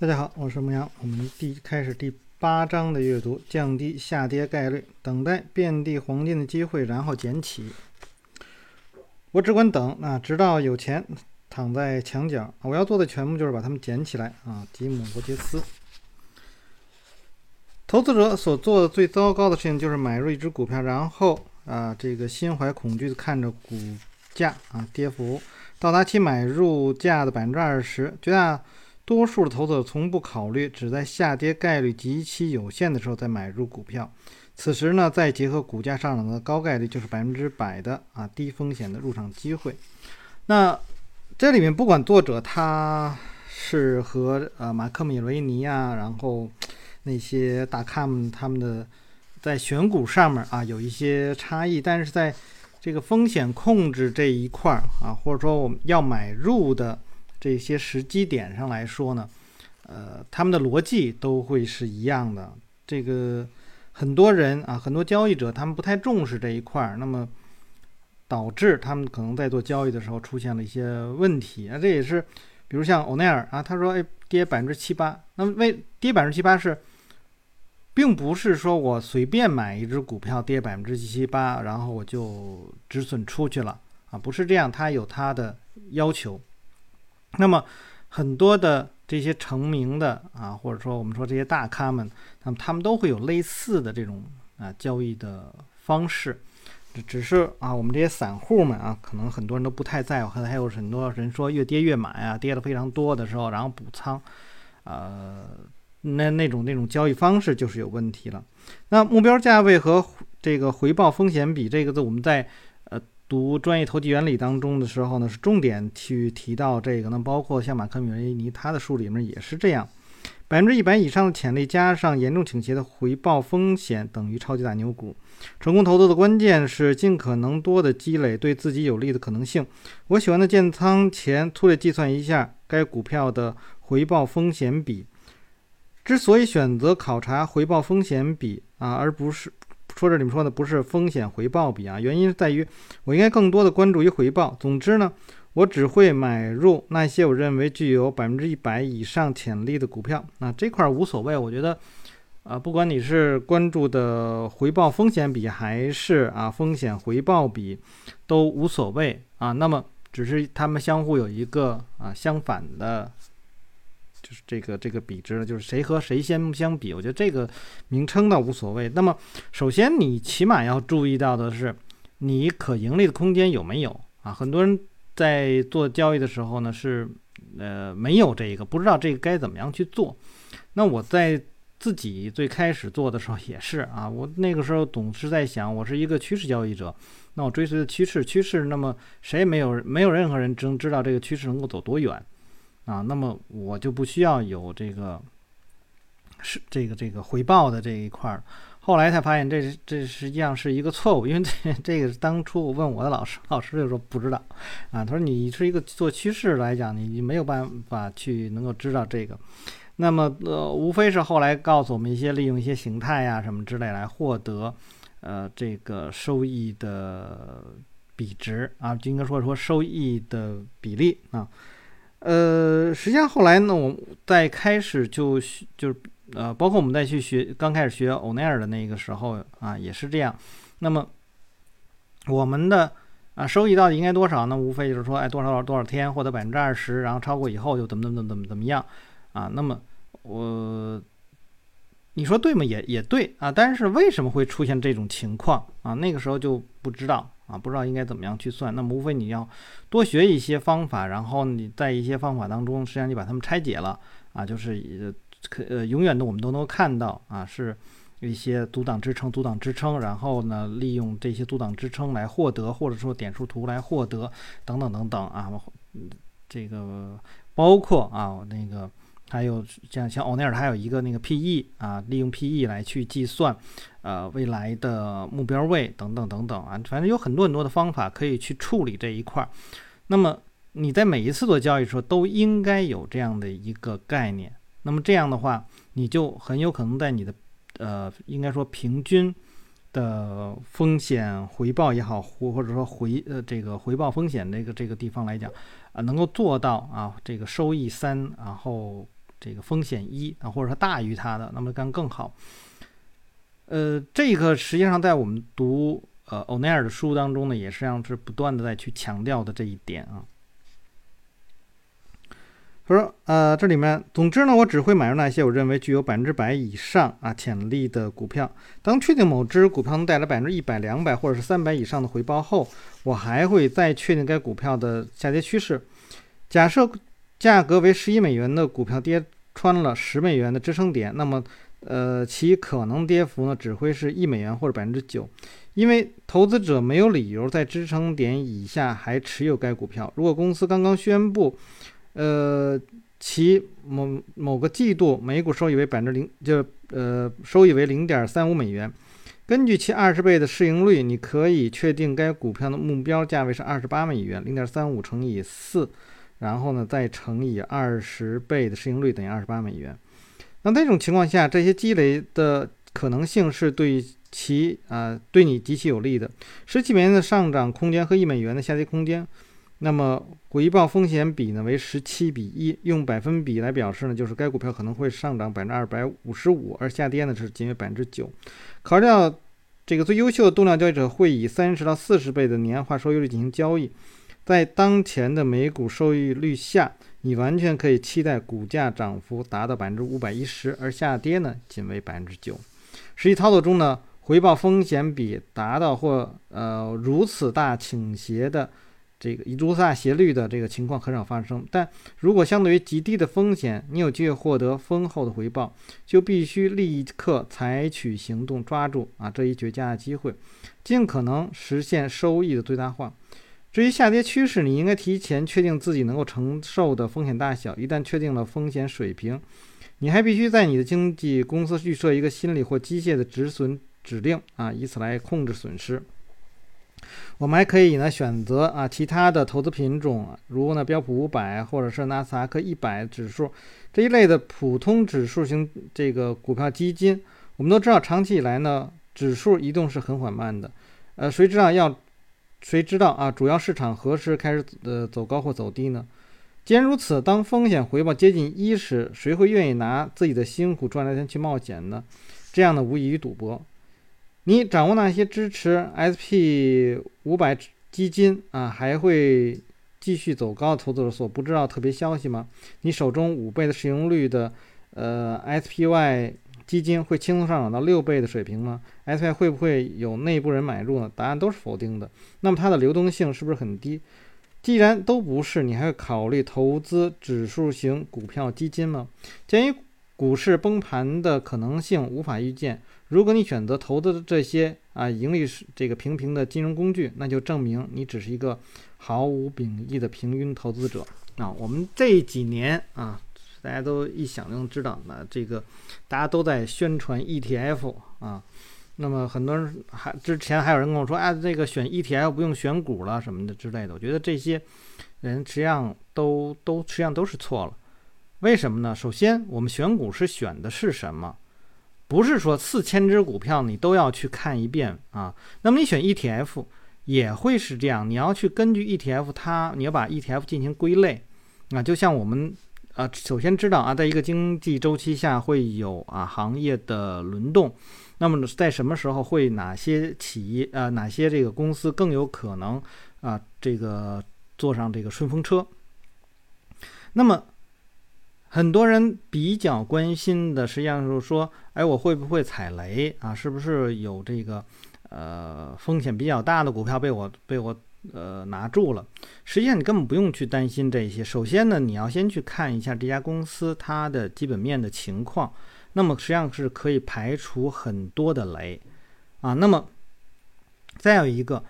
大家好，我是牧羊。我们第开始第八章的阅读，降低下跌概率，等待遍地黄金的机会，然后捡起。我只管等啊，直到有钱躺在墙角。我要做的全部就是把它们捡起来啊。吉姆·罗杰斯。投资者所做的最糟糕的事情就是买入一只股票，然后啊，这个心怀恐惧的看着股价啊跌幅到达其买入价的百分之二十，绝大。多数的投资者从不考虑，只在下跌概率极其有限的时候再买入股票。此时呢，再结合股价上涨的高概率，就是百分之百的啊低风险的入场机会。那这里面不管作者他是和呃马克米雷尼啊，然后那些大咖们他们的在选股上面啊有一些差异，但是在这个风险控制这一块儿啊，或者说我们要买入的。这些时机点上来说呢，呃，他们的逻辑都会是一样的。这个很多人啊，很多交易者他们不太重视这一块儿，那么导致他们可能在做交易的时候出现了一些问题啊。这也是，比如像欧奈尔啊，他说哎跌百分之七八，那么为跌百分之七八是，并不是说我随便买一只股票跌百分之七八，然后我就止损出去了啊，不是这样，他有他的要求。那么，很多的这些成名的啊，或者说我们说这些大咖们，那么他们都会有类似的这种啊交易的方式，只只是啊我们这些散户们啊，可能很多人都不太在乎，可能还有很多人说越跌越买啊，跌的非常多的时候，然后补仓，呃，那那种那种交易方式就是有问题了。那目标价位和这个回报风险比这个字，我们在。读专业投机原理当中的时候呢，是重点去提到这个。那包括像马克米雷尼他的书里面也是这样，百分之一百以上的潜力加上严重倾斜的回报风险等于超级大牛股。成功投资的关键是尽可能多的积累对自己有利的可能性。我喜欢的建仓前粗略计算一下该股票的回报风险比。之所以选择考察回报风险比啊，而不是。说这里面说的不是风险回报比啊，原因在于我应该更多的关注于回报。总之呢，我只会买入那些我认为具有百分之一百以上潜力的股票。那这块无所谓，我觉得，啊，不管你是关注的回报风险比还是啊风险回报比，都无所谓啊。那么只是它们相互有一个啊相反的。就是这个这个比值呢，就是谁和谁先相比，我觉得这个名称倒无所谓。那么，首先你起码要注意到的是，你可盈利的空间有没有啊？很多人在做交易的时候呢，是呃没有这个，不知道这个该怎么样去做。那我在自己最开始做的时候也是啊，我那个时候总是在想，我是一个趋势交易者，那我追随的趋势，趋势，那么谁也没有没有任何人能知道这个趋势能够走多远。啊，那么我就不需要有这个是这个这个回报的这一块儿。后来才发现，这这实际上是一个错误，因为这这个当初我问我的老师，老师就说不知道。啊，他说你是一个做趋势来讲，你你没有办法去能够知道这个。那么呃，无非是后来告诉我们一些利用一些形态呀什么之类来获得呃这个收益的比值啊，就应该说说收益的比例啊。呃，实际上后来呢，我在开始就就是呃，包括我们在去学刚开始学欧奈尔的那个时候啊，也是这样。那么我们的啊收益到底应该多少呢？无非就是说，哎，多少多少天获得百分之二十，然后超过以后就怎么怎么怎么怎么样啊？那么我你说对吗？也也对啊。但是为什么会出现这种情况啊？那个时候就不知道。啊，不知道应该怎么样去算，那么无非你要多学一些方法，然后你在一些方法当中，实际上你把它们拆解了啊，就是呃可呃永远的我们都能看到啊，是有一些阻挡支撑、阻挡支撑，然后呢利用这些阻挡支撑来获得，或者说点数图来获得等等等等啊，这个包括啊那个。还有像像欧奈尔，还有一个那个 PE 啊，利用 PE 来去计算，呃，未来的目标位等等等等啊，反正有很多很多的方法可以去处理这一块儿。那么你在每一次做交易的时候，都应该有这样的一个概念。那么这样的话，你就很有可能在你的呃，应该说平均的风险回报也好，或或者说回呃这个回报风险这个这个地方来讲啊，能够做到啊这个收益三，然后。这个风险一啊，或者说大于它的，那么干更好。呃，这个实际上在我们读呃欧奈尔的书当中呢，也实际上是不断的在去强调的这一点啊。他说，呃，这里面，总之呢，我只会买入那些我认为具有百分之百以上啊潜力的股票。当确定某只股票能带来百分之一百、两百或者是三百以上的回报后，我还会再确定该股票的下跌趋势。假设价格为十一美元的股票跌穿了十美元的支撑点，那么，呃，其可能跌幅呢只会是一美元或者百分之九，因为投资者没有理由在支撑点以下还持有该股票。如果公司刚刚宣布，呃，其某某个季度每股收益为百分之零，就呃收益为零点三五美元。根据其二十倍的市盈率，你可以确定该股票的目标价位是二十八美元。零点三五乘以四，然后呢再乘以二十倍的市盈率等于二十八美元。那这种情况下，这些积累的可能性是对其啊对你极其有利的。十七美元的上涨空间和一美元的下跌空间。那么回报风险比呢为十七比一，用百分比来表示呢，就是该股票可能会上涨百分之二百五十五，而下跌呢是仅为百分之九。考虑到这个最优秀的动量交易者会以三十到四十倍的年化收益率进行交易，在当前的每股收益率下，你完全可以期待股价涨幅达到百分之五百一十，而下跌呢仅为百分之九。实际操作中呢，回报风险比达到或呃如此大倾斜的。这个如此大斜率的这个情况很少发生，但如果相对于极低的风险，你有机会获得丰厚的回报，就必须立刻采取行动，抓住啊这一绝佳的机会，尽可能实现收益的最大化。至于下跌趋势，你应该提前确定自己能够承受的风险大小。一旦确定了风险水平，你还必须在你的经纪公司预设一个心理或机械的止损指令啊，以此来控制损失。我们还可以呢选择啊其他的投资品种，如呢标普五百或者是纳斯达克一百指数这一类的普通指数型这个股票基金。我们都知道，长期以来呢指数移动是很缓慢的。呃，谁知道要谁知道啊？主要市场何时开始呃走高或走低呢？既然如此，当风险回报接近一时，谁会愿意拿自己的辛苦赚来的钱去冒险呢？这样呢无异于赌博。你掌握那些支持 SP 五百基金啊，还会继续走高投资者所不知道特别消息吗？你手中五倍的市盈率的呃 SPY 基金会轻松上涨到六倍的水平吗？S P 会不会有内部人买入呢？答案都是否定的。那么它的流动性是不是很低？既然都不是，你还会考虑投资指数型股票基金吗？鉴于股市崩盘的可能性无法预见。如果你选择投资这些啊盈利是这个平平的金融工具，那就证明你只是一个毫无秉义的平庸投资者啊。我们这几年啊，大家都一想就能知道，那这个大家都在宣传 ETF 啊。那么很多人还之前还有人跟我说，哎，这个选 ETF 不用选股了什么的之类的。我觉得这些人实际上都都实际上都是错了。为什么呢？首先，我们选股是选的是什么？不是说四千只股票你都要去看一遍啊，那么你选 ETF 也会是这样，你要去根据 ETF 它，你要把 ETF 进行归类啊，就像我们呃首先知道啊，在一个经济周期下会有啊行业的轮动，那么在什么时候会哪些企业呃哪些这个公司更有可能啊这个坐上这个顺风车，那么。很多人比较关心的，实际上就是说，哎，我会不会踩雷啊？是不是有这个呃风险比较大的股票被我被我呃拿住了？实际上你根本不用去担心这些。首先呢，你要先去看一下这家公司它的基本面的情况，那么实际上是可以排除很多的雷啊。那么再有一个。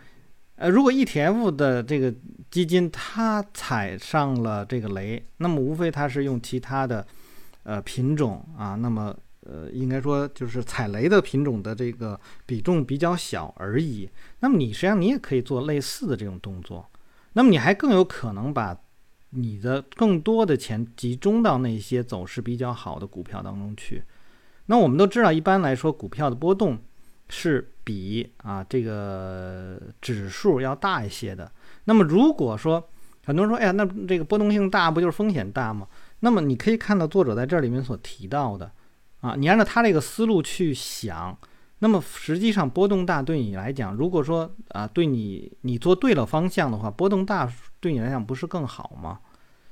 呃，如果 ETF 的这个基金它踩上了这个雷，那么无非它是用其他的呃品种啊，那么呃应该说就是踩雷的品种的这个比重比较小而已。那么你实际上你也可以做类似的这种动作，那么你还更有可能把你的更多的钱集中到那些走势比较好的股票当中去。那我们都知道，一般来说股票的波动。是比啊这个指数要大一些的。那么如果说很多人说，哎呀，那这个波动性大不就是风险大吗？那么你可以看到作者在这里面所提到的，啊，你按照他这个思路去想，那么实际上波动大对你来讲，如果说啊，对你你做对了方向的话，波动大对你来讲不是更好吗？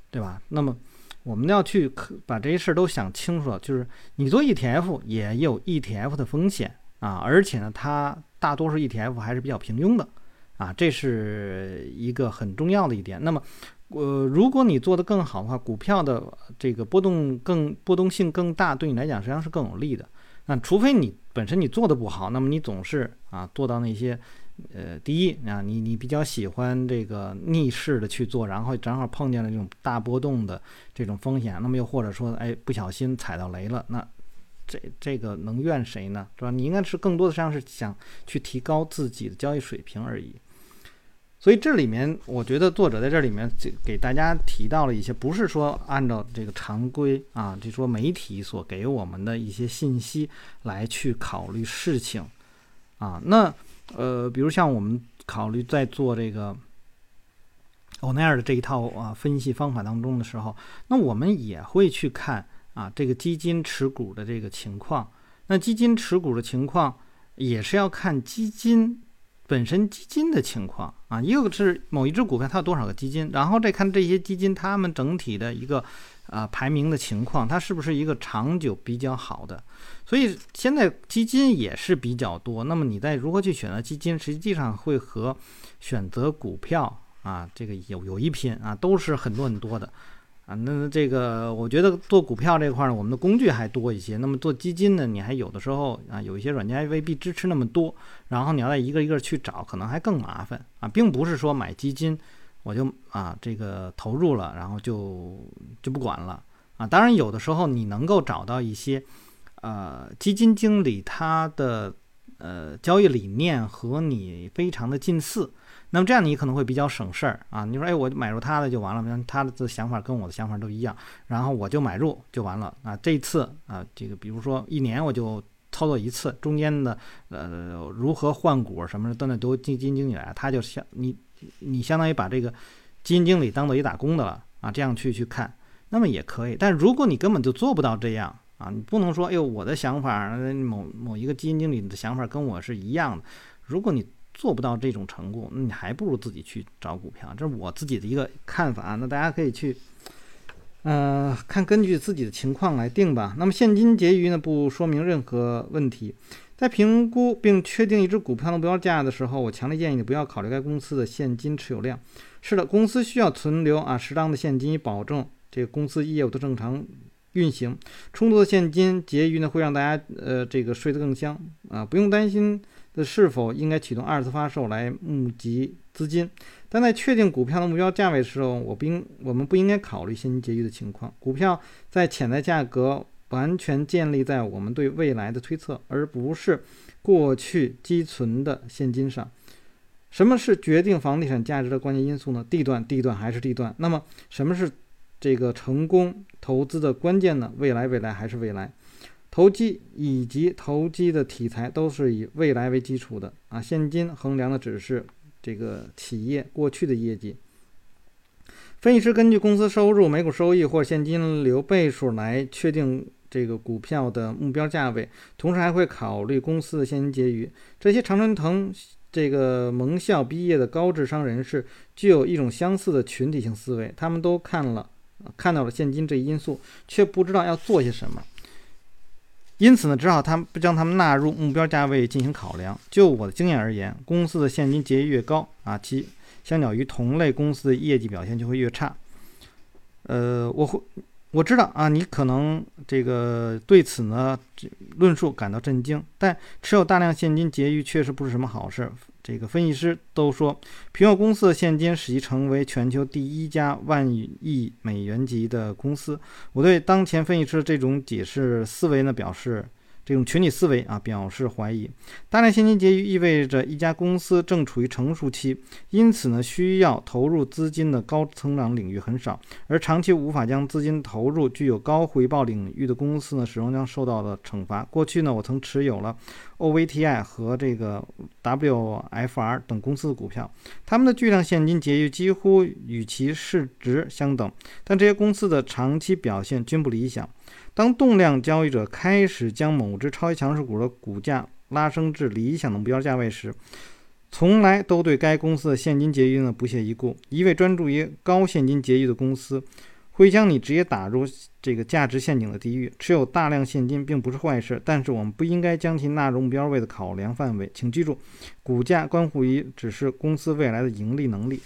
对吧？那么我们要去把这些事儿都想清楚了，就是你做 ETF 也有 ETF 的风险啊，而且呢，它大多数 ETF 还是比较平庸的啊，这是一个很重要的一点。那么呃，如果你做得更好的话，股票的这个波动更波动性更大，对你来讲实际上是更有利的。那除非你本身你做的不好，那么你总是啊做到那些，呃，第一啊，你你比较喜欢这个逆势的去做，然后正好碰见了这种大波动的这种风险，那么又或者说哎不小心踩到雷了，那这这个能怨谁呢？是吧？你应该是更多的实际上是想去提高自己的交易水平而已。所以这里面，我觉得作者在这里面给给大家提到了一些，不是说按照这个常规啊，就说媒体所给我们的一些信息来去考虑事情啊。那呃，比如像我们考虑在做这个欧奈尔的这一套啊分析方法当中的时候，那我们也会去看啊这个基金持股的这个情况。那基金持股的情况也是要看基金。本身基金的情况啊，一个是某一只股票它有多少个基金，然后再看这些基金它们整体的一个啊排名的情况，它是不是一个长久比较好的。所以现在基金也是比较多，那么你在如何去选择基金，实际上会和选择股票啊这个有有一拼啊，都是很多很多的。啊，那这个我觉得做股票这块呢，我们的工具还多一些。那么做基金呢，你还有的时候啊，有一些软件还未必支持那么多，然后你要再一个一个去找，可能还更麻烦啊，并不是说买基金我就啊这个投入了，然后就就不管了啊。当然有的时候你能够找到一些呃基金经理他的呃交易理念和你非常的近似。那么这样你可能会比较省事儿啊！你说，哎，我买入他的就完了，他的这想法跟我的想法都一样，然后我就买入就完了啊！这一次啊，这个比如说一年我就操作一次，中间的呃如何换股什么的，都那都基金经理来，他就相你你相当于把这个基金经理当做一打工的了啊！这样去去看，那么也可以。但如果你根本就做不到这样啊，你不能说，哎呦，我的想法某某一个基金经理的想法跟我是一样的，如果你。做不到这种程度，那你还不如自己去找股票。这是我自己的一个看法，那大家可以去，呃，看根据自己的情况来定吧。那么现金结余呢，不说明任何问题。在评估并确定一只股票的目标价的时候，我强烈建议你不要考虑该公司的现金持有量。是的，公司需要存留啊适当的现金，以保证这个公司业务的正常运行。充足的现金结余呢，会让大家呃这个睡得更香啊，不用担心。是否应该启动二次发售来募集资金？但在确定股票的目标价位的时候，我不应我们不应该考虑现金结余的情况。股票在潜在价格完全建立在我们对未来的推测，而不是过去积存的现金上。什么是决定房地产价值的关键因素呢？地段，地段还是地段？那么什么是这个成功投资的关键呢？未来，未来还是未来？投机以及投机的题材都是以未来为基础的啊，现金衡量的只是这个企业过去的业绩。分析师根据公司收入、每股收益或现金流倍数来确定这个股票的目标价位，同时还会考虑公司的现金结余。这些常春藤这个盟校毕业的高智商人士具有一种相似的群体性思维，他们都看了看到了现金这一因素，却不知道要做些什么。因此呢，只好他们不将他们纳入目标价位进行考量。就我的经验而言，公司的现金结余越高啊，其相较于同类公司的业绩表现就会越差。呃，我会我知道啊，你可能这个对此呢论述感到震惊，但持有大量现金结余确实不是什么好事。这个分析师都说，苹果公司的现金使其成为全球第一家万亿美元级的公司。我对当前分析师这种解释思维呢表示这种群体思维啊表示怀疑。大量现金结余意味着一家公司正处于成熟期，因此呢，需要投入资金的高增长领域很少，而长期无法将资金投入具有高回报领域的公司呢，始终将受到的惩罚。过去呢，我曾持有了 OVTI 和这个 WFR 等公司的股票，他们的巨量现金结余几乎与其市值相等，但这些公司的长期表现均不理想。当动量交易者开始将某只超级强势股的股价拉升至理想的目标价位时，从来都对该公司的现金结余呢不屑一顾。一味专注于高现金结余的公司，会将你直接打入这个价值陷阱的地狱。持有大量现金并不是坏事，但是我们不应该将其纳入目标位的考量范围。请记住，股价关乎于只是公司未来的盈利能力。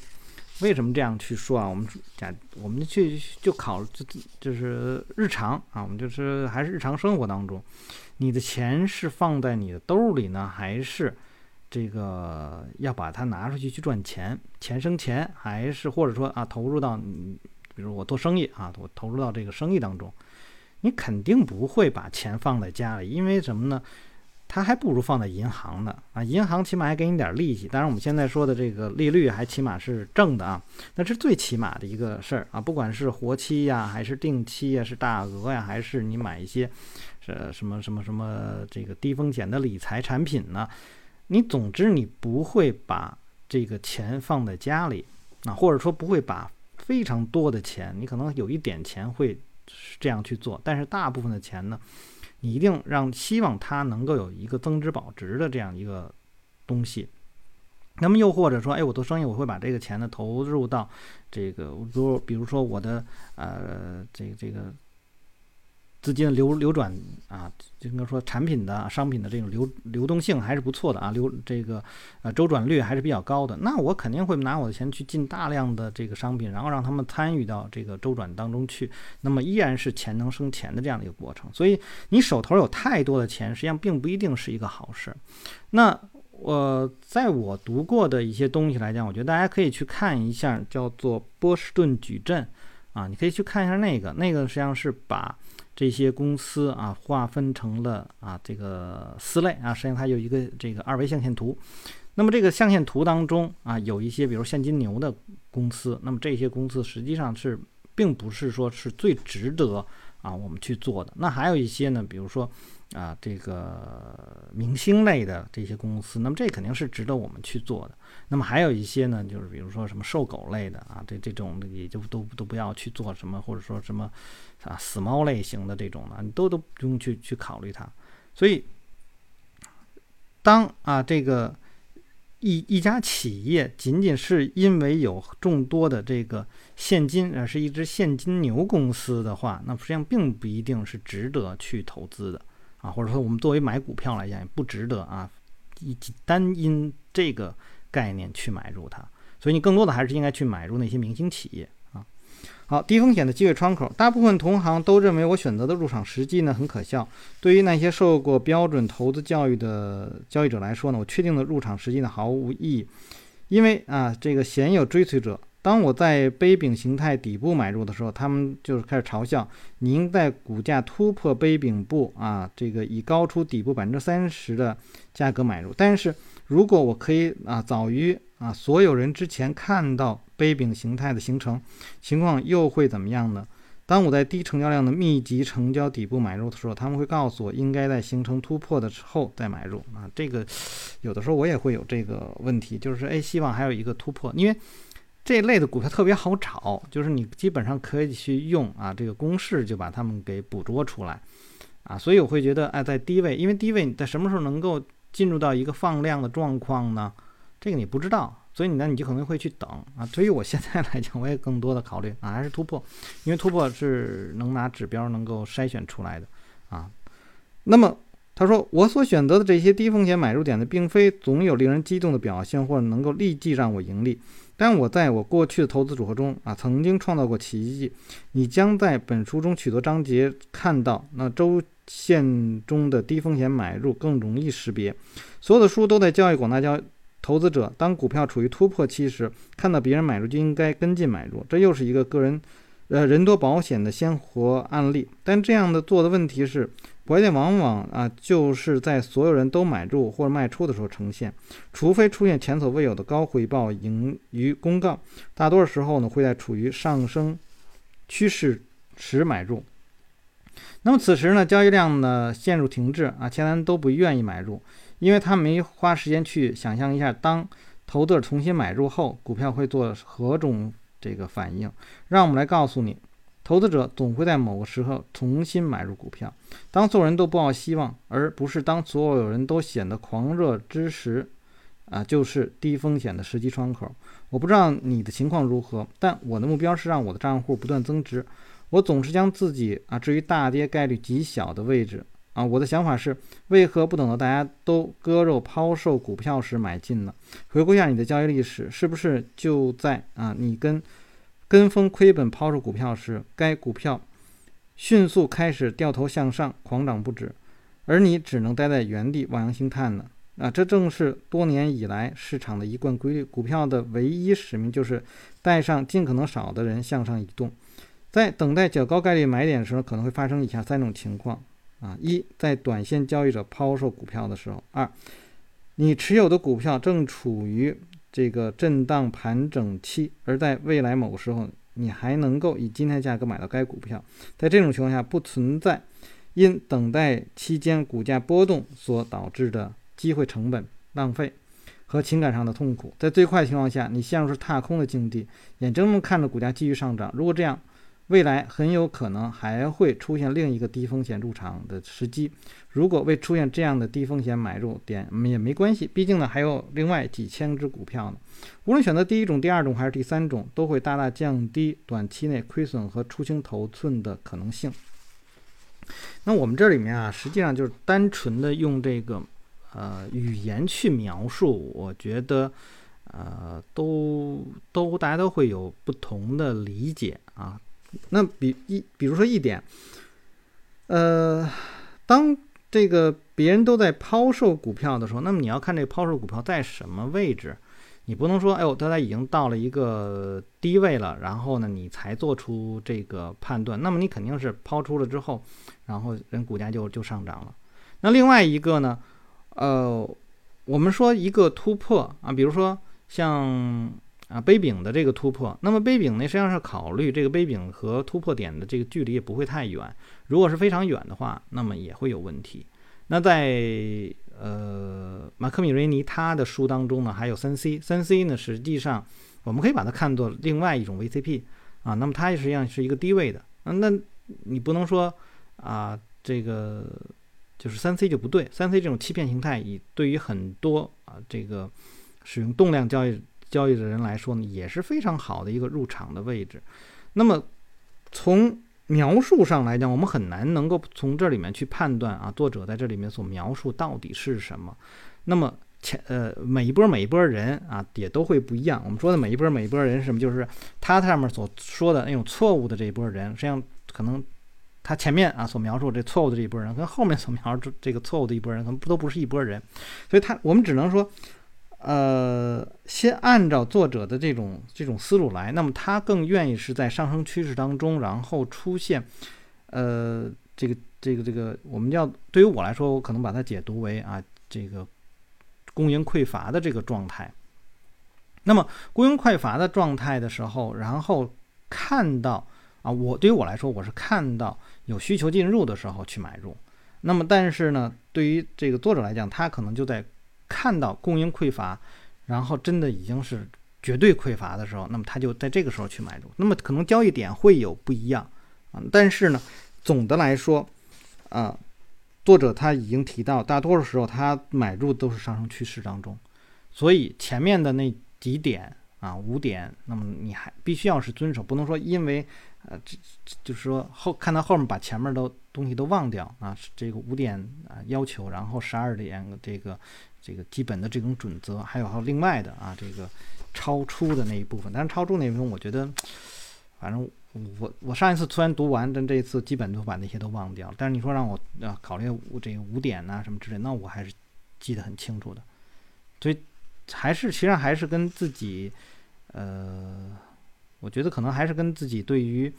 为什么这样去说啊？我们假我们去就考就就是日常啊，我们就是还是日常生活当中，你的钱是放在你的兜里呢，还是这个要把它拿出去去赚钱，钱生钱，还是或者说啊投入到，比如我做生意啊，我投入到这个生意当中，你肯定不会把钱放在家里，因为什么呢？它还不如放在银行呢啊！银行起码还给你点利息，当然我们现在说的这个利率还起码是正的啊，那是最起码的一个事儿啊。不管是活期呀，还是定期呀，是大额呀，还是你买一些是什么什么什么这个低风险的理财产品呢？你总之你不会把这个钱放在家里啊，或者说不会把非常多的钱，你可能有一点钱会这样去做，但是大部分的钱呢？你一定让希望它能够有一个增值保值的这样一个东西，那么又或者说，哎，我做生意我会把这个钱呢投入到这个，比如比如说我的呃这个这个。资金流流转啊，就应该说产品的商品的这种流流动性还是不错的啊，流这个呃周转率还是比较高的。那我肯定会拿我的钱去进大量的这个商品，然后让他们参与到这个周转当中去。那么依然是钱能生钱的这样的一个过程。所以你手头有太多的钱，实际上并不一定是一个好事。那我在我读过的一些东西来讲，我觉得大家可以去看一下，叫做波士顿矩阵啊，你可以去看一下那个，那个实际上是把。这些公司啊，划分成了啊这个四类啊，实际上它有一个这个二维象限图。那么这个象限图当中啊，有一些比如现金牛的公司，那么这些公司实际上是并不是说是最值得啊我们去做的。那还有一些呢，比如说。啊，这个明星类的这些公司，那么这肯定是值得我们去做的。那么还有一些呢，就是比如说什么瘦狗类的啊，这这种也就都都不要去做什么，或者说什么啊死猫类型的这种的，你都都不用去去考虑它。所以，当啊这个一一家企业仅仅是因为有众多的这个现金啊，是一只现金牛公司的话，那实际上并不一定是值得去投资的。啊，或者说我们作为买股票来讲，也不值得啊，一单因这个概念去买入它，所以你更多的还是应该去买入那些明星企业。好，低风险的机会窗口，大部分同行都认为我选择的入场时机呢很可笑。对于那些受过标准投资教育的交易者来说呢，我确定的入场时机呢毫无意义，因为啊，这个鲜有追随者。当我在杯柄形态底部买入的时候，他们就是开始嘲笑你应在股价突破杯柄部啊，这个以高出底部百分之三十的价格买入。但是如果我可以啊早于啊所有人之前看到杯柄形态的形成，情况又会怎么样呢？当我在低成交量的密集成交底部买入的时候，他们会告诉我应该在形成突破的时候再买入啊。这个有的时候我也会有这个问题，就是哎希望还有一个突破，因为。这类的股票特别好找，就是你基本上可以去用啊这个公式就把它们给捕捉出来，啊，所以我会觉得哎，在低位，因为低位你在什么时候能够进入到一个放量的状况呢？这个你不知道，所以你呢你就可能会去等啊。对于我现在来讲，我也更多的考虑啊还是突破，因为突破是能拿指标能够筛选出来的啊。那么他说我所选择的这些低风险买入点呢，并非总有令人激动的表现或者能够立即让我盈利。但我在我过去的投资组合中啊，曾经创造过奇迹。你将在本书中许多章节看到，那周线中的低风险买入更容易识别。所有的书都在教育广大交投资者，当股票处于突破期时，看到别人买入就应该跟进买入。这又是一个个人呃人多保险的鲜活案例。但这样的做的问题是，拐点往往啊就是在所有人都买入或者卖出的时候呈现，除非出现前所未有的高回报盈余公告，大多数时候呢会在处于上升趋势时买入。那么此时呢，交易量呢陷入停滞啊，其他人都不愿意买入，因为他没花时间去想象一下，当投资者重新买入后，股票会做何种这个反应。让我们来告诉你，投资者总会在某个时候重新买入股票，当所有人都抱希望，而不是当所有人都显得狂热之时，啊，就是低风险的时机窗口。我不知道你的情况如何，但我的目标是让我的账户不断增值。我总是将自己啊置于大跌概率极小的位置啊。我的想法是，为何不等到大家都割肉抛售股票时买进呢？回顾一下你的交易历史，是不是就在啊你跟跟风亏本抛售股票时，该股票迅速开始掉头向上，狂涨不止，而你只能待在原地望洋兴叹呢？啊，这正是多年以来市场的一贯规律。股票的唯一使命就是带上尽可能少的人向上移动。在等待较高概率买点的时候，可能会发生以下三种情况啊：一，在短线交易者抛售股票的时候；二，你持有的股票正处于这个震荡盘整期，而在未来某个时候，你还能够以今天价格买到该股票。在这种情况下，不存在因等待期间股价波动所导致的机会成本浪费和情感上的痛苦。在最坏情况下，你陷入是踏空的境地，眼睁睁看着股价继续上涨。如果这样，未来很有可能还会出现另一个低风险入场的时机。如果未出现这样的低风险买入点也没关系，毕竟呢还有另外几千只股票呢。无论选择第一种、第二种还是第三种，都会大大降低短期内亏损和出清头寸的可能性。那我们这里面啊，实际上就是单纯的用这个呃语言去描述，我觉得呃都都大家都会有不同的理解啊。那比一，比如说一点，呃，当这个别人都在抛售股票的时候，那么你要看这抛售股票在什么位置，你不能说，哎呦，它已经到了一个低位了，然后呢，你才做出这个判断，那么你肯定是抛出了之后，然后人股价就就上涨了。那另外一个呢，呃，我们说一个突破啊，比如说像。啊，杯柄的这个突破，那么杯柄呢，实际上是考虑这个杯柄和突破点的这个距离也不会太远。如果是非常远的话，那么也会有问题。那在呃马克米瑞尼他的书当中呢，还有三 C，三 C 呢，实际上我们可以把它看作另外一种 VCP 啊。那么它实际上是一个低位的。嗯，那你不能说啊，这个就是三 C 就不对。三 C 这种欺骗形态，以对于很多啊这个使用动量交易。交易的人来说呢，也是非常好的一个入场的位置。那么从描述上来讲，我们很难能够从这里面去判断啊，作者在这里面所描述到底是什么。那么前呃每一波每一波人啊，也都会不一样。我们说的每一波每一波人是什么？就是他上面所说的那种错误的这一波人，实际上可能他前面啊所描述这错误的这一波人，跟后面所描述这个错误的一波人，可能都不是一波人。所以他我们只能说。呃，先按照作者的这种这种思路来，那么他更愿意是在上升趋势当中，然后出现，呃，这个这个这个，我们要对于我来说，我可能把它解读为啊，这个供应匮乏的这个状态。那么供应匮乏的状态的时候，然后看到啊，我对于我来说，我是看到有需求进入的时候去买入。那么但是呢，对于这个作者来讲，他可能就在。看到供应匮乏，然后真的已经是绝对匮乏的时候，那么他就在这个时候去买入。那么可能交易点会有不一样啊，但是呢，总的来说，啊，作者他已经提到，大多数时候他买入都是上升趋势当中，所以前面的那几点啊五点，那么你还必须要是遵守，不能说因为呃这就是说后看到后面把前面的东西都忘掉啊，这个五点啊要求，然后十二点这个。这个基本的这种准则，还有还有另外的啊，这个超出的那一部分，但是超出那部分，我觉得，反正我我上一次突然读完，但这一次基本都把那些都忘掉。但是你说让我啊考虑五这个五点呐什么之类，那我还是记得很清楚的。所以还是实际上还是跟自己，呃，我觉得可能还是跟自己对于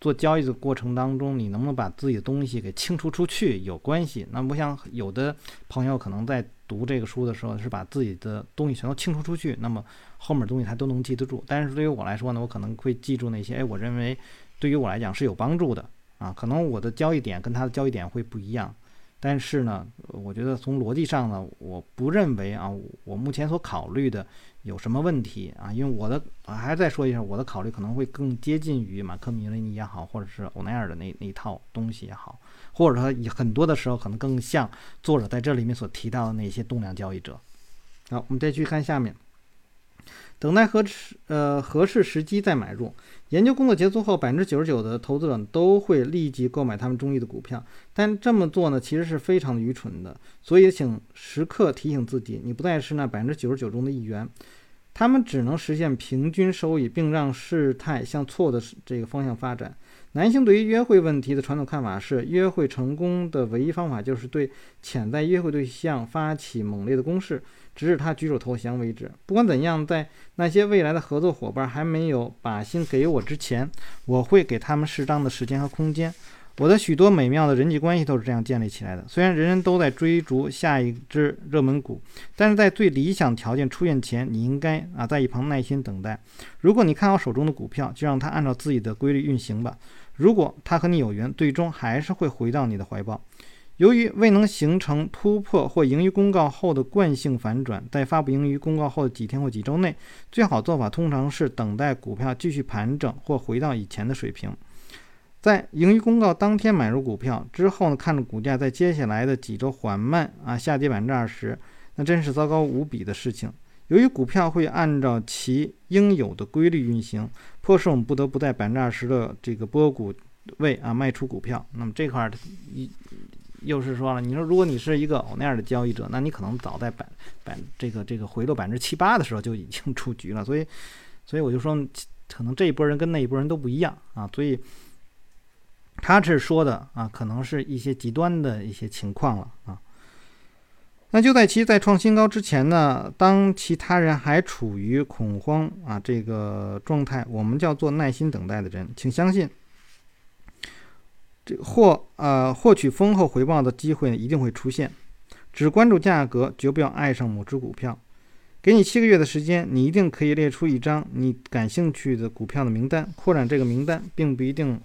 做交易的过程当中，你能不能把自己的东西给清除出去有关系。那我想有的朋友可能在读这个书的时候是把自己的东西全都清除出去，那么后面东西他都能记得住。但是对于我来说呢，我可能会记住那些，哎，我认为对于我来讲是有帮助的啊。可能我的交易点跟他的交易点会不一样，但是呢，我觉得从逻辑上呢，我不认为啊，我目前所考虑的。有什么问题啊？因为我的，我还再说一下，我的考虑可能会更接近于马克·米勒尼也好，或者是欧奈尔的那那一套东西也好，或者说很多的时候可能更像作者在这里面所提到的那些动量交易者。好，我们再去看下面，等待合适呃合适时机再买入。研究工作结束后，百分之九十九的投资者都会立即购买他们中意的股票，但这么做呢，其实是非常愚蠢的。所以，请时刻提醒自己，你不再是那百分之九十九中的一员。他们只能实现平均收益，并让事态向错的这个方向发展。男性对于约会问题的传统看法是，约会成功的唯一方法就是对潜在约会对象发起猛烈的攻势。直至他举手投降为止。不管怎样，在那些未来的合作伙伴还没有把心给我之前，我会给他们适当的时间和空间。我的许多美妙的人际关系都是这样建立起来的。虽然人人都在追逐下一只热门股，但是在最理想条件出现前，你应该啊在一旁耐心等待。如果你看好手中的股票，就让它按照自己的规律运行吧。如果它和你有缘，最终还是会回到你的怀抱。由于未能形成突破或盈余公告后的惯性反转，在发布盈余公告后的几天或几周内，最好做法通常是等待股票继续盘整或回到以前的水平。在盈余公告当天买入股票之后呢，看着股价在接下来的几周缓慢啊下跌百分之二十，那真是糟糕无比的事情。由于股票会按照其应有的规律运行，迫使我们不得不在百分之二十的这个波谷位啊卖出股票。那么这块一。又是说了，你说如果你是一个那样的交易者，那你可能早在百百这个这个回落百分之七八的时候就已经出局了。所以，所以我就说，可能这一波人跟那一波人都不一样啊。所以，他是说的啊，可能是一些极端的一些情况了啊。那就在其在创新高之前呢，当其他人还处于恐慌啊这个状态，我们叫做耐心等待的人，请相信。这获呃获取丰厚回报的机会呢一定会出现，只关注价格，绝不要爱上某只股票。给你七个月的时间，你一定可以列出一张你感兴趣的股票的名单。扩展这个名单，并不一定，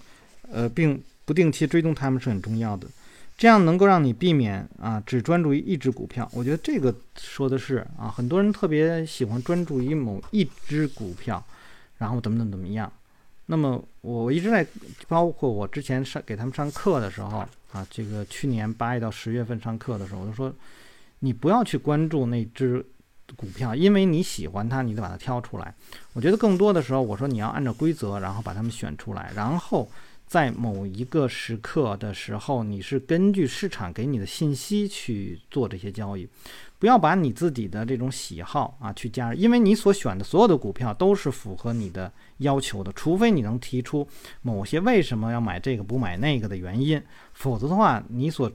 呃，并不定期追踪它们是很重要的。这样能够让你避免啊只专注于一只股票。我觉得这个说的是啊，很多人特别喜欢专注于某一只股票，然后怎么怎么怎么样。那么我一直在，包括我之前上给他们上课的时候啊，这个去年八月到十月份上课的时候，我就说，你不要去关注那只股票，因为你喜欢它，你得把它挑出来。我觉得更多的时候，我说你要按照规则，然后把它们选出来，然后在某一个时刻的时候，你是根据市场给你的信息去做这些交易。不要把你自己的这种喜好啊去加，因为你所选的所有的股票都是符合你的要求的，除非你能提出某些为什么要买这个不买那个的原因，否则的话，你所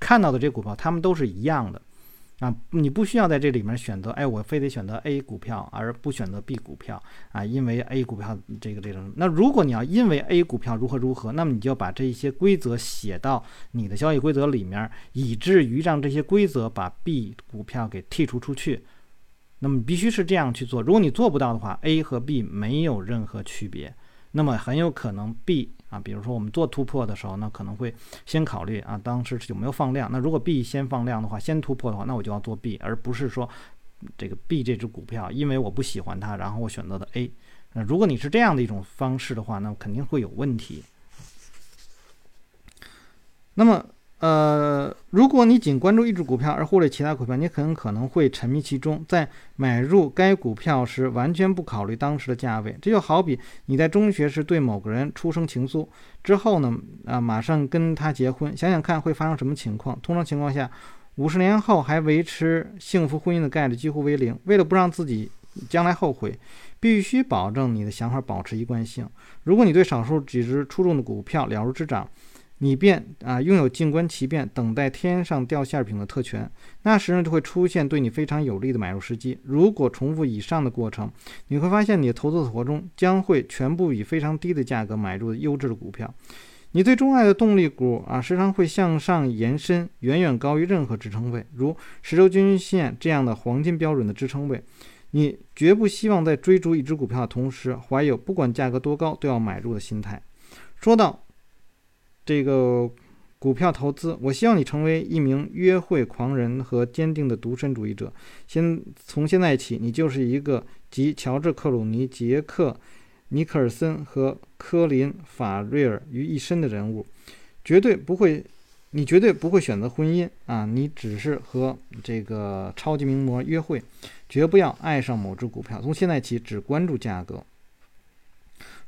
看到的这股票，它们都是一样的。啊，你不需要在这里面选择，哎，我非得选择 A 股票而不选择 B 股票啊，因为 A 股票这个这种。那如果你要因为 A 股票如何如何，那么你就要把这些规则写到你的交易规则里面，以至于让这些规则把 B 股票给剔除出去。那么必须是这样去做。如果你做不到的话，A 和 B 没有任何区别。那么很有可能 B 啊，比如说我们做突破的时候，那可能会先考虑啊，当时有没有放量。那如果 B 先放量的话，先突破的话，那我就要做 B，而不是说这个 B 这只股票，因为我不喜欢它，然后我选择的 A。那如果你是这样的一种方式的话，那肯定会有问题。那么。呃，如果你仅关注一只股票而忽略其他股票，你很可能会沉迷其中，在买入该股票时完全不考虑当时的价位。这就好比你在中学时对某个人出生情愫，之后呢，啊，马上跟他结婚，想想看会发生什么情况？通常情况下，五十年后还维持幸福婚姻的概率几乎为零。为了不让自己将来后悔，必须保证你的想法保持一贯性。如果你对少数几只出众的股票了如指掌，你便啊拥有静观其变、等待天上掉馅儿饼的特权。那时呢就会出现对你非常有利的买入时机。如果重复以上的过程，你会发现你的投资组合中将会全部以非常低的价格买入优质的股票。你最钟爱的动力股啊，时常会向上延伸，远远高于任何支撑位，如十周均线这样的黄金标准的支撑位。你绝不希望在追逐一只股票的同时，怀有不管价格多高都要买入的心态。说到这个股票投资，我希望你成为一名约会狂人和坚定的独身主义者。先从现在起，你就是一个集乔治·克鲁尼、杰克。尼克尔森和科林·法瑞尔于一身的人物，绝对不会，你绝对不会选择婚姻啊！你只是和这个超级名模约会，绝不要爱上某只股票。从现在起，只关注价格。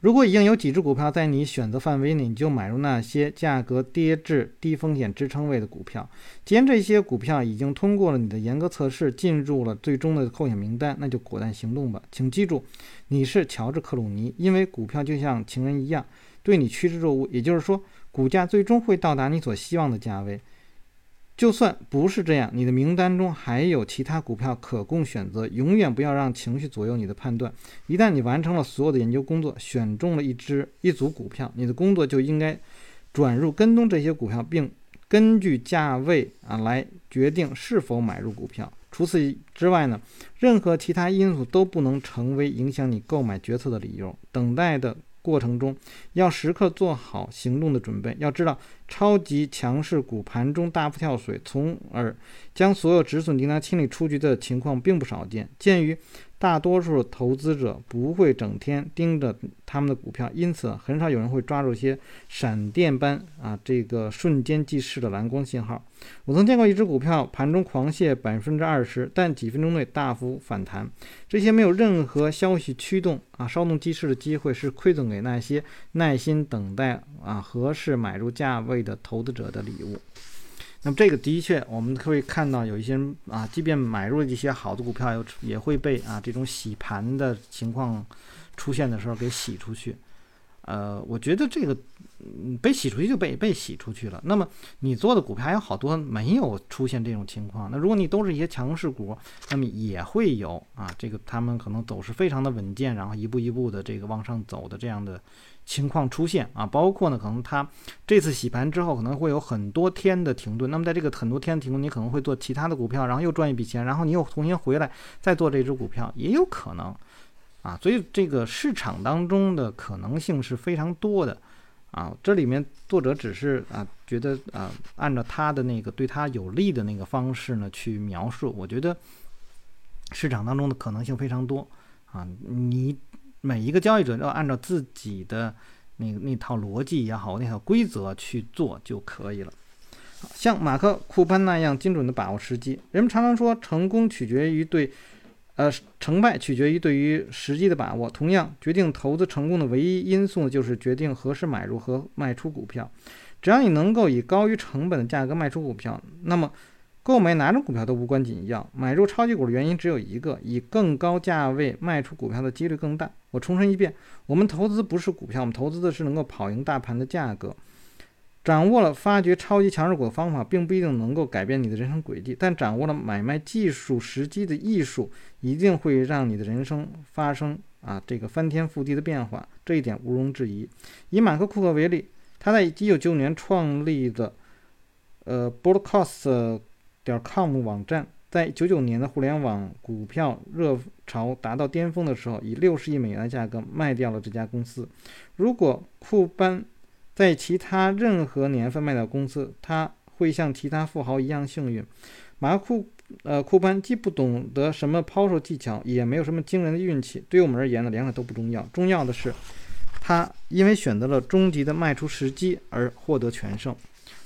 如果已经有几只股票在你选择范围内，你就买入那些价格跌至低风险支撑位的股票。既然这些股票已经通过了你的严格测试，进入了最终的候选名单，那就果断行动吧。请记住，你是乔治·克鲁尼，因为股票就像情人一样，对你趋之若鹜。也就是说，股价最终会到达你所希望的价位。就算不是这样，你的名单中还有其他股票可供选择。永远不要让情绪左右你的判断。一旦你完成了所有的研究工作，选中了一只一组股票，你的工作就应该转入跟踪这些股票，并根据价位啊来决定是否买入股票。除此之外呢，任何其他因素都不能成为影响你购买决策的理由。等待的。过程中要时刻做好行动的准备。要知道，超级强势股盘中大幅跳水，从而将所有止损订单清理出局的情况并不少见。鉴于大多数投资者不会整天盯着他们的股票，因此很少有人会抓住一些闪电般啊这个瞬间即逝的蓝光信号。我曾见过一只股票盘中狂泻百分之二十，但几分钟内大幅反弹。这些没有任何消息驱动啊稍纵即逝的机会，是馈赠给那些耐心等待啊合适买入价位的投资者的礼物。那么这个的确，我们可以看到有一些人啊，即便买入一些好的股票，也也会被啊这种洗盘的情况出现的时候给洗出去。呃，我觉得这个被洗出去就被被洗出去了。那么你做的股票还有好多没有出现这种情况。那如果你都是一些强势股，那么也会有啊，这个他们可能走势非常的稳健，然后一步一步的这个往上走的这样的。情况出现啊，包括呢，可能它这次洗盘之后可能会有很多天的停顿。那么在这个很多天的停顿，你可能会做其他的股票，然后又赚一笔钱，然后你又重新回来再做这只股票，也有可能啊。所以这个市场当中的可能性是非常多的啊。这里面作者只是啊觉得啊按照他的那个对他有利的那个方式呢去描述。我觉得市场当中的可能性非常多啊，你。每一个交易者要按照自己的那那套逻辑也好，那套规则去做就可以了。像马克库潘那样精准的把握时机，人们常常说成功取决于对，呃，成败取决于对于时机的把握。同样，决定投资成功的唯一因素就是决定何时买入和卖出股票。只要你能够以高于成本的价格卖出股票，那么。购买哪种股票都无关紧要，买入超级股的原因只有一个：以更高价位卖出股票的几率更大。我重申一遍，我们投资不是股票，我们投资的是能够跑赢大盘的价格。掌握了发掘超级强势股的方法，并不一定能够改变你的人生轨迹，但掌握了买卖技术时机的艺术，一定会让你的人生发生啊这个翻天覆地的变化。这一点毋庸置疑。以马克库克为例，他在1995年创立的呃 Broadcast。点 com 网站在九九年的互联网股票热潮达到巅峰的时候，以六十亿美元的价格卖掉了这家公司。如果库班在其他任何年份卖掉公司，他会像其他富豪一样幸运。马库呃库班既不懂得什么抛售技巧，也没有什么惊人的运气。对我们而言呢，两者都不重要。重要的是，他因为选择了终极的卖出时机而获得全胜。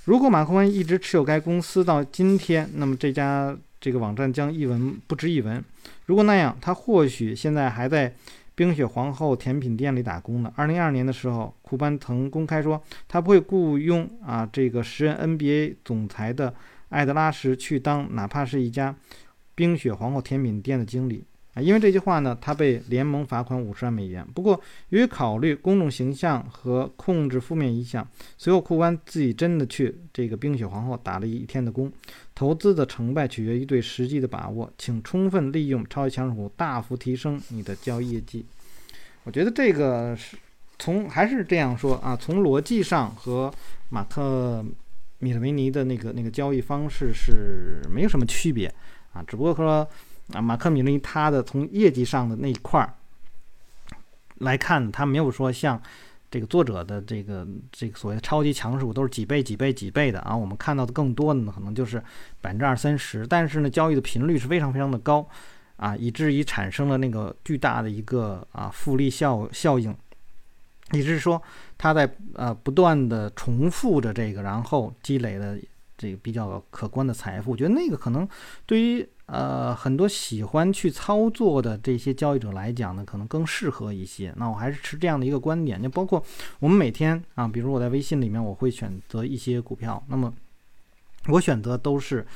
如果马克文一直持有该公司到今天，那么这家这个网站将一文不值一文。如果那样，他或许现在还在冰雪皇后甜品店里打工的。二零二二年的时候，库班曾公开说，他不会雇佣啊这个时任 NBA 总裁的艾德拉什去当哪怕是一家冰雪皇后甜品店的经理。因为这句话呢，他被联盟罚款五十万美元。不过，由于考虑公众形象和控制负面影响，随后库湾自己真的去这个冰雪皇后打了一天的工。投资的成败取决于对时机的把握，请充分利用超级强势股，大幅提升你的交易业绩。我觉得这个是从还是这样说啊，从逻辑上和马克米特维尼的那个那个交易方式是没有什么区别啊，只不过说啊，马克米特尼他的从业绩上的那一块儿来看，他没有说像。这个作者的这个这个所谓超级强势股都是几倍几倍几倍的啊，我们看到的更多的呢，可能就是百分之二三十，但是呢，交易的频率是非常非常的高啊，以至于产生了那个巨大的一个啊复利效效应，也就是说，他在呃不断的重复着这个，然后积累的这个比较可观的财富。我觉得那个可能对于。呃，很多喜欢去操作的这些交易者来讲呢，可能更适合一些。那我还是持这样的一个观点，就包括我们每天啊，比如我在微信里面，我会选择一些股票，那么我选择都是，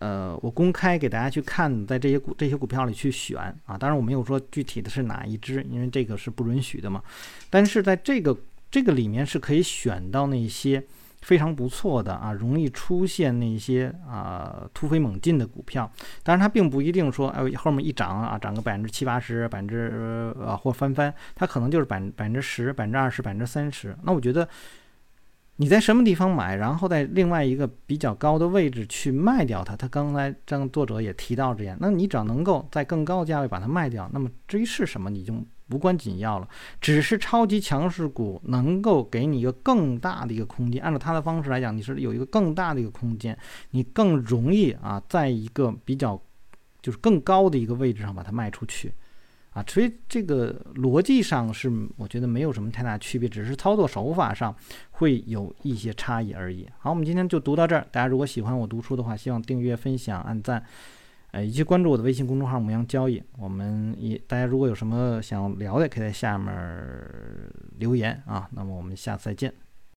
呃，我公开给大家去看，在这些股这些股票里去选啊。当然我没有说具体的是哪一只，因为这个是不允许的嘛。但是在这个这个里面是可以选到那些。非常不错的啊，容易出现那些啊突飞猛进的股票，当然它并不一定说哎后面一涨啊涨个百分之七八十，百分之呃或翻番，它可能就是百百分之十、百分之二十、百分之三十。那我觉得你在什么地方买，然后在另外一个比较高的位置去卖掉它，他刚才这样作者也提到这样，那你只要能够在更高的价位把它卖掉，那么至于是什么，你就。无关紧要了，只是超级强势股能够给你一个更大的一个空间。按照它的方式来讲，你是有一个更大的一个空间，你更容易啊，在一个比较就是更高的一个位置上把它卖出去啊。所以这个逻辑上是我觉得没有什么太大区别，只是操作手法上会有一些差异而已。好，我们今天就读到这儿。大家如果喜欢我读书的话，希望订阅、分享、按赞。呃，以及关注我的微信公众号“牧羊交易”。我们也大家如果有什么想聊的，可以在下面留言啊。那么我们下次再见。